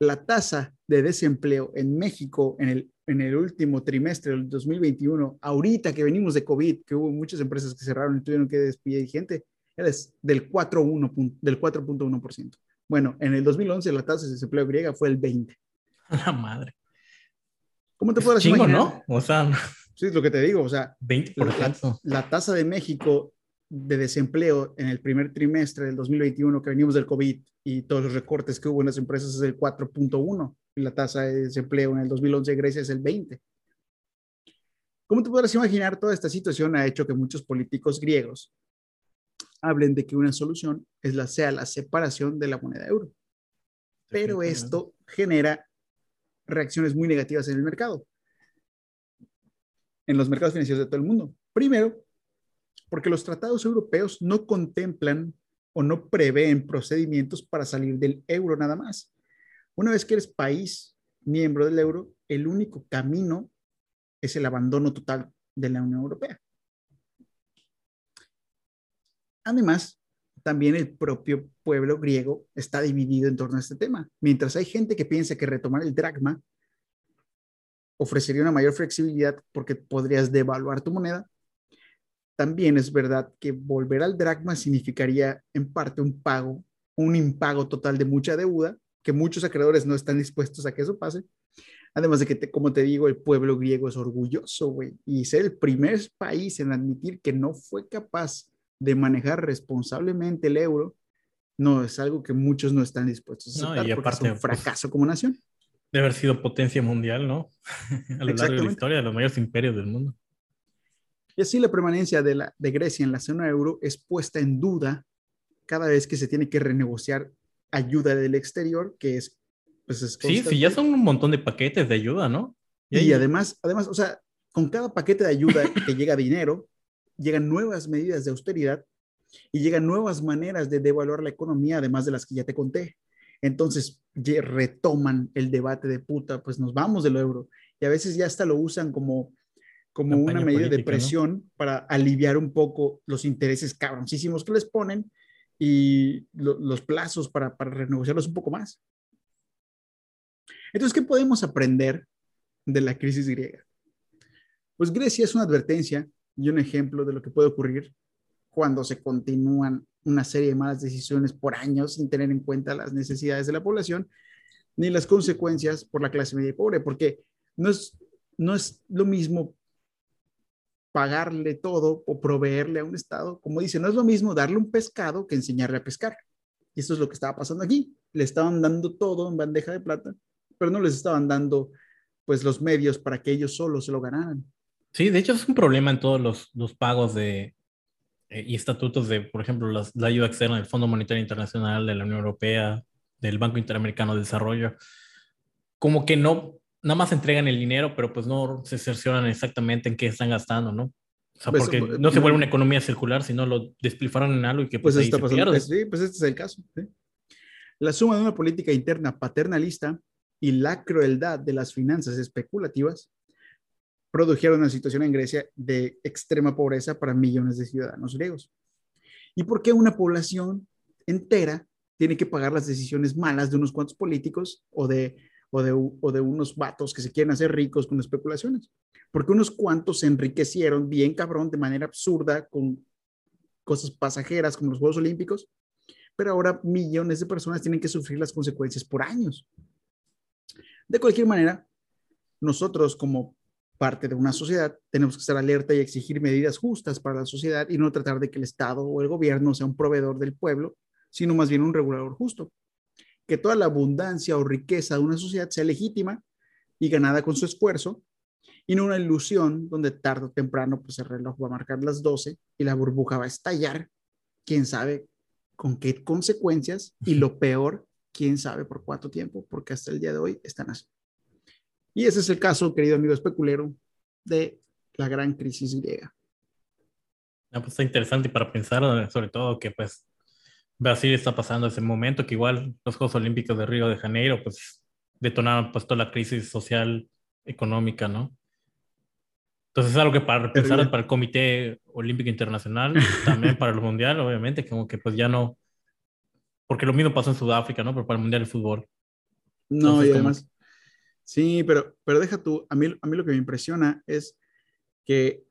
la tasa de desempleo en México en el, en el último trimestre del 2021, ahorita que venimos de COVID, que hubo muchas empresas que cerraron y tuvieron que despedir gente, era del 4.1%. Del 4.1%. Bueno, en el 2011 la tasa de desempleo griega fue el 20. [laughs] La madre. ¿Cómo te puedes imaginar? ¿no? O sea, sí, es lo que te digo, o sea, 20%. La, la, tasa de México de desempleo en el primer trimestre del 2021 que venimos del COVID y todos los recortes que hubo en las empresas es el 4.1 y la tasa de desempleo en el 2011 en Grecia es el 20. ¿Cómo te podrás imaginar? Toda esta situación ha hecho que muchos políticos griegos hablen de que una solución es la, sea la separación de la moneda euro. Pero esto genera reacciones muy negativas en el mercado, en los mercados financieros de todo el mundo. Primero, porque los tratados europeos no contemplan o no prevén procedimientos para salir del euro nada más. Una vez que eres país miembro del euro, el único camino es el abandono total de la Unión Europea. Además, también el propio pueblo griego está dividido en torno a este tema. Mientras hay gente que piensa que retomar el dracma ofrecería una mayor flexibilidad porque podrías devaluar tu moneda, también es verdad que volver al dracma significaría en parte un pago, un impago total de mucha deuda, que muchos acreedores no están dispuestos a que eso pase. Además de que, como te digo, el pueblo griego es orgulloso, güey, y ser el primer país en admitir que no fue capaz de manejar responsablemente el euro, no es algo que muchos no están dispuestos a aceptar y aparte, es un pues, fracaso como nación. De haber sido potencia mundial, ¿no? [laughs] a lo largo de la historia de los mayores imperios del mundo. Y así la permanencia de, la, de Grecia en la zona euro es puesta en duda cada vez que se tiene que renegociar ayuda del exterior, que es... Pues sí, sí, ya son un montón de paquetes de ayuda, ¿no? Y, además, además, o sea, con cada paquete de ayuda que llega dinero, llegan nuevas medidas de austeridad y llegan nuevas maneras de devaluar la economía, además de las que ya te conté. Entonces retoman el debate de puta, pues nos vamos del euro. Y a veces ya hasta lo usan como, como una medida de presión para aliviar un poco los intereses cabroncísimos que les ponen y los plazos para, para renegociarlos un poco más. Entonces, ¿qué podemos aprender de la crisis griega? Pues Grecia es una advertencia y un ejemplo de lo que puede ocurrir cuando se continúan una serie de malas decisiones por años sin tener en cuenta las necesidades de la población ni las consecuencias por la clase media y pobre, porque no es, no es lo mismo pagarle todo o proveerle a un Estado. Como dice, no es lo mismo darle un pescado que enseñarle a pescar. Y esto es lo que estaba pasando aquí. Le estaban dando todo en bandeja de plata, pero no les estaban dando pues los medios para que ellos solos se lo ganaran. Sí, de hecho es un problema en todos los, los pagos de, eh, y estatutos de, por ejemplo, la ayuda externa del Fondo Monetario Internacional, de la Unión Europea, del Banco Interamericano de Desarrollo. Como que no, nada más entregan el dinero, pero pues no se cercioran exactamente en qué están gastando, ¿no? O sea, pues, porque eh, no se vuelve una economía circular, sino lo despilfarran en algo y que pues, pues está pasando. Sí, pues este es el caso. La suma de una política interna paternalista y la crueldad de las finanzas especulativas produjeron una situación en Grecia de extrema pobreza para millones de ciudadanos griegos. ¿Y por qué una población entera tiene que pagar las decisiones malas de unos cuantos políticos o de, o de, unos vatos que se quieren hacer ricos con especulaciones? Porque unos cuantos se enriquecieron bien cabrón de manera absurda con cosas pasajeras como los Juegos Olímpicos, pero ahora millones de personas tienen que sufrir las consecuencias por años. De cualquier manera, nosotros como parte de una sociedad, tenemos que estar alerta y exigir medidas justas para la sociedad y no tratar de que el Estado o el gobierno sea un proveedor del pueblo, sino más bien un regulador justo. Que toda la abundancia o riqueza de una sociedad sea legítima y ganada con su esfuerzo y no una ilusión donde tarde o temprano pues el reloj va a marcar las 12 y la burbuja va a estallar, quién sabe con qué consecuencias y lo peor, quién sabe por cuánto tiempo, porque hasta el día de hoy están así. Y ese es el caso, querido amigo especulero, de la gran crisis griega. Ah, pues está interesante para pensar, sobre todo que pues Brasil está pasando ese momento, que igual los Juegos Olímpicos de Río de Janeiro pues detonaron pues toda la crisis social, económica, ¿no? Entonces es algo que para pensar para el Comité Olímpico Internacional, [laughs] también para el Mundial, obviamente, como que pues ya no, porque lo mismo pasó en Sudáfrica, ¿no? Pero para el Mundial de Fútbol. No, y además, Sí, pero, pero deja tú, a mí, a mí lo que me impresiona es que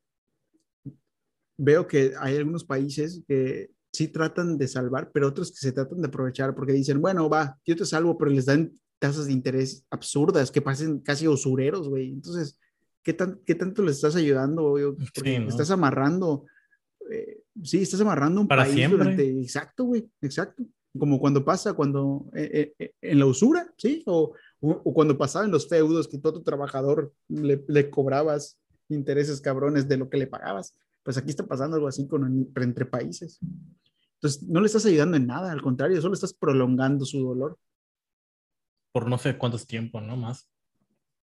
veo que hay algunos países que sí tratan de salvar, pero otros que se tratan de aprovechar porque dicen, bueno, va, yo te salvo, pero les dan tasas de interés absurdas que pasen casi usureros, güey. Entonces, ¿qué, tan, ¿qué tanto les estás ayudando? Porque estás amarrando, eh, sí, estás amarrando un Para país siempre. durante, exacto, güey, exacto. Como cuando pasa, cuando eh, eh, en la usura, ¿sí? O, o, cuando pasaban los feudos que todo tu trabajador le, cobrabas intereses cabrones de lo que le pagabas. Pues aquí está pasando algo así con, entre países. Entonces, no le estás ayudando en nada, al contrario, solo estás prolongando su dolor. Por no sé cuántos tiempos, ¿no? Más.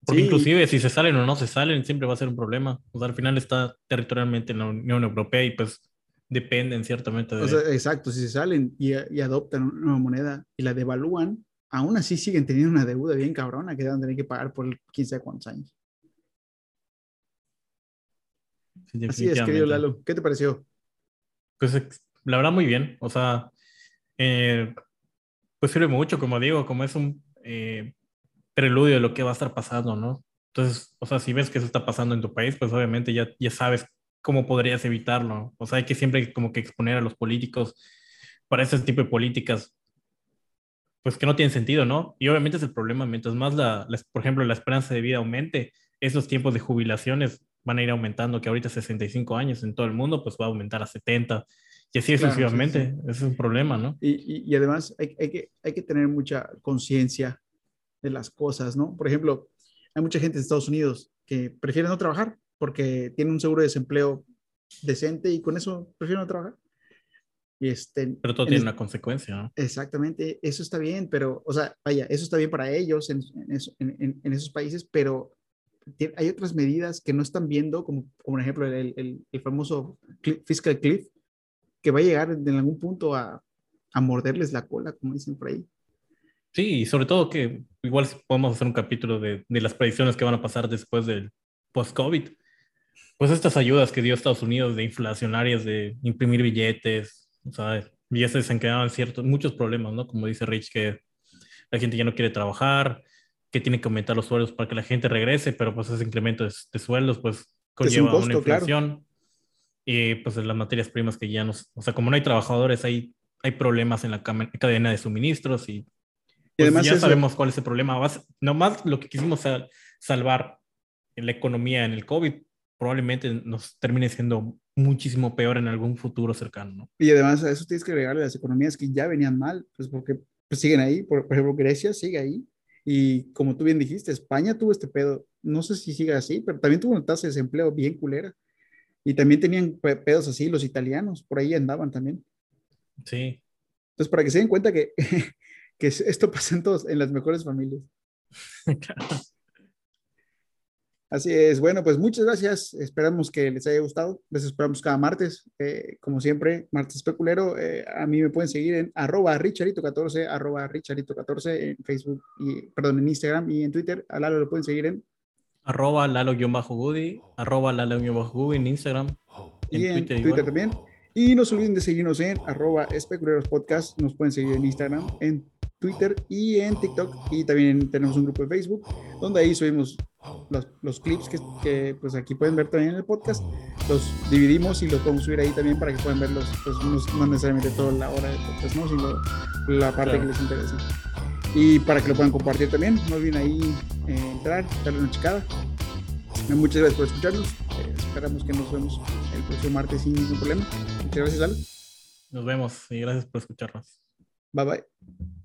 Porque inclusive si se salen o no se salen, siempre va a ser un problema. O sea, al final está territorialmente en la Unión Europea y pues dependen ciertamente de... O sea, exacto, si se salen y, y adoptan una nueva moneda y la devalúan, aún así siguen teniendo una deuda bien cabrona que van a tener que pagar por 15 cuántos años. Así es, querido Lalo. ¿Qué te pareció? Pues la verdad muy bien. O sea, eh, pues sirve mucho, como digo, como es un eh, preludio de lo que va a estar pasando, ¿no? Entonces, o sea, si ves que eso está pasando en tu país, pues obviamente ya, ya sabes cómo podrías evitarlo. O sea, hay que siempre como que exponer a los políticos para ese tipo de políticas, pues que no tienen sentido, ¿no? Y obviamente es el problema, mientras más, la, por ejemplo, la esperanza de vida aumente, esos tiempos de jubilaciones van a ir aumentando, que ahorita 65 años en todo el mundo, pues va a aumentar a 70 y así sucesivamente. es un problema, ¿no? Y, y, además hay, hay, que, hay que tener mucha conciencia de las cosas, ¿no? Por ejemplo, hay mucha gente en Estados Unidos que prefiere no trabajar porque tiene un seguro de desempleo decente y con eso prefiere no trabajar. Y este, pero todo tiene una consecuencia, ¿no? Exactamente, eso está bien, pero, o sea, vaya, eso está bien para ellos en, en, en esos países, pero hay otras medidas que no están viendo, como, como por ejemplo el, el, el famoso fiscal cliff, que va a llegar en algún punto a, a morderles la cola, como dicen por ahí. Sí, y sobre todo que igual podemos hacer un capítulo de, de las predicciones que van a pasar después del post-COVID. Pues estas ayudas que dio Estados Unidos de inflacionarias, de imprimir billetes, sea, ya se desencadenaban ciertos, muchos problemas, ¿no? Como dice Rich, que la gente ya no quiere trabajar, que tiene que aumentar los sueldos para que la gente regrese, pero pues ese incremento de, sueldos pues conlleva una inflación. Y pues las materias primas que ya no, o sea, como no hay trabajadores, hay, hay problemas en la cadena de suministros y, pues, además ya sabemos cuál es el problema. Nomás lo que quisimos salvar en la economía en el COVID probablemente nos termine siendo muchísimo peor en algún futuro cercano. ¿no? Y además a eso tienes que agregarle las economías que ya venían mal, pues porque pues, siguen ahí. Por, por ejemplo, Grecia sigue ahí y como tú bien dijiste, España tuvo este pedo, no sé si sigue así, pero también tuvo una tasa de desempleo bien culera. Y también tenían pedos así los italianos, por ahí andaban también. Sí. Entonces, para que se den cuenta que, [laughs] que esto pasa en, todos, en las mejores familias. [laughs] Así es, bueno, pues muchas gracias. Esperamos que les haya gustado. Les esperamos cada martes. Eh, como siempre, martes especulero. Eh, a mí me pueden seguir en arroba richarito14, arroba richarito14 en Facebook, y, perdón, en Instagram y en Twitter. A Lalo lo pueden seguir en arroba lalo-goody, arroba lalo-goody en Instagram. En y en Twitter, también. Y no se olviden de seguirnos en arroba especuleros podcast. Nos pueden seguir en Instagram, en Twitter y en TikTok. Y también tenemos un grupo de Facebook donde ahí subimos los, los clips que, que, pues aquí pueden ver también en el podcast. Los dividimos y los podemos subir ahí también para que puedan verlos, pues no, necesariamente toda la hora de podcast, ¿no? sino la parte que les interesa. Y para que lo puedan compartir también, no olviden ahí eh, entrar, darle una chicada. Muchas gracias por escucharnos. Eh, esperamos que nos vemos el próximo martes sin ningún problema. Muchas gracias, Ale. Nos vemos y gracias por escucharnos. Bye bye.